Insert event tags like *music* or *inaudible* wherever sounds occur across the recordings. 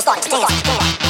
people started. Dance, dance.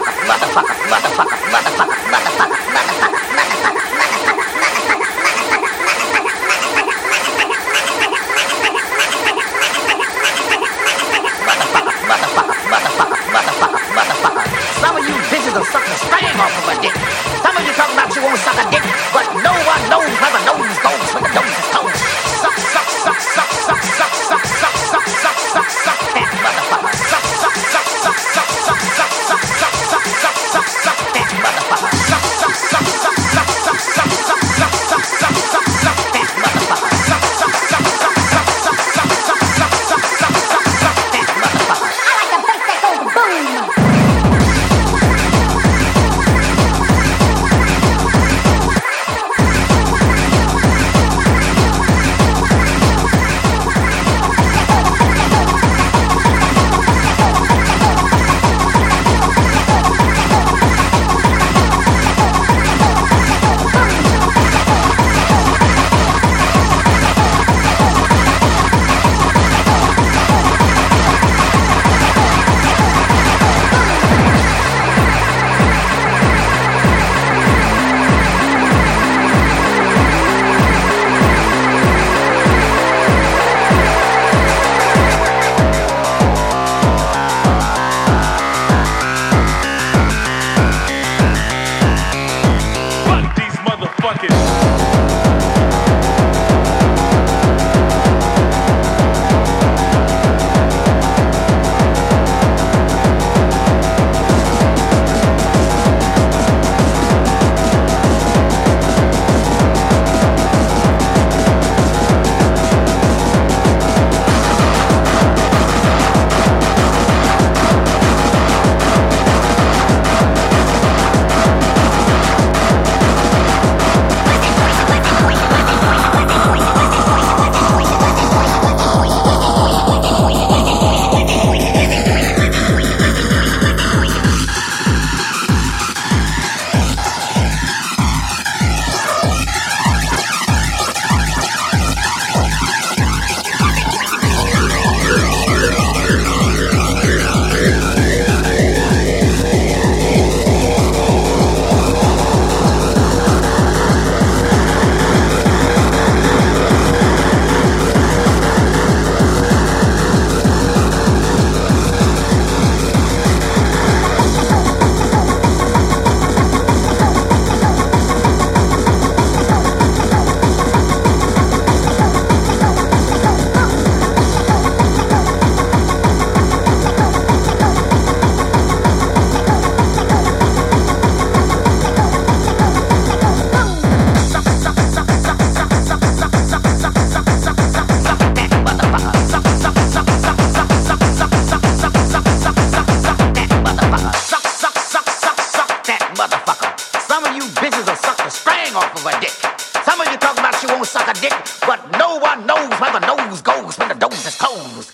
won't suck a dick, but no one knows where the nose goes when the nose is closed.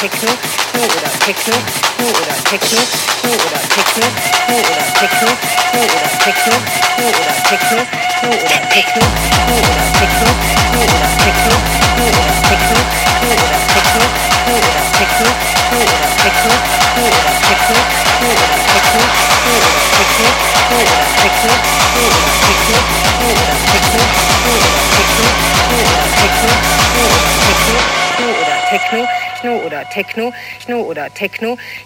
Techno, Schno oder Techno, Schno oder Techno,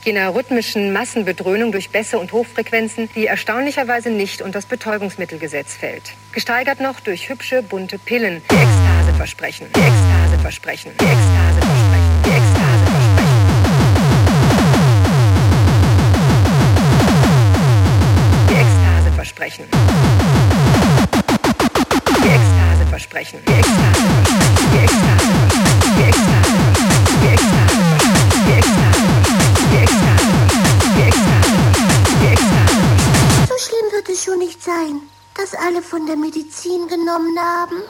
jener rhythmischen Massenbedröhnung durch Bässe und Hochfrequenzen, die erstaunlicherweise nicht unter das Betäubungsmittelgesetz fällt. Gesteigert noch durch hübsche, bunte Pillen, die Ekstase versprechen, die Ekstase versprechen, die Ekstase versprechen, die Ekstase versprechen. Die Ekstase versprechen. Die Ekstase versprechen. Die Ekstase versprechen. Die Ekstase versprechen. Die Ekstase versprechen. So schlimm wird es schon nicht sein, dass alle von der Medizin genommen haben.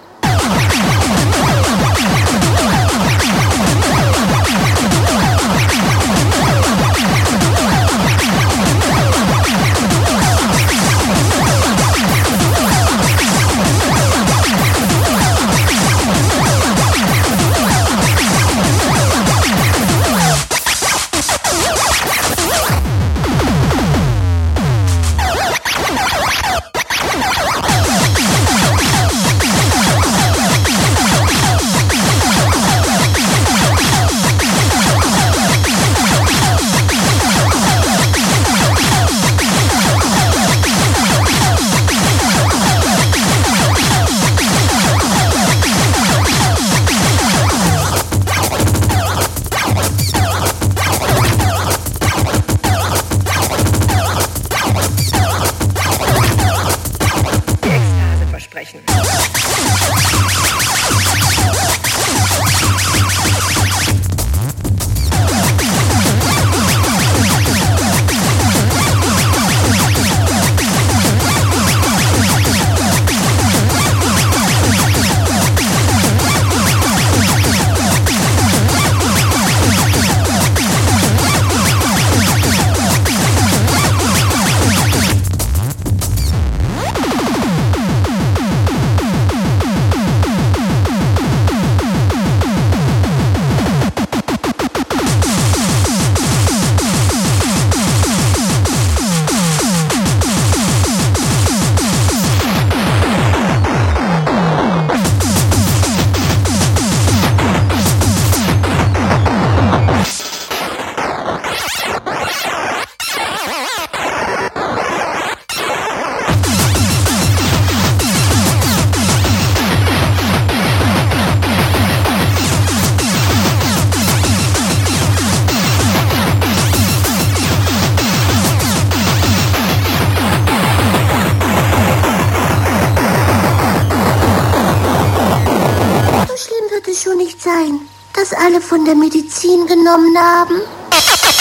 Es schon nicht sein, dass alle von der Medizin genommen haben. *laughs*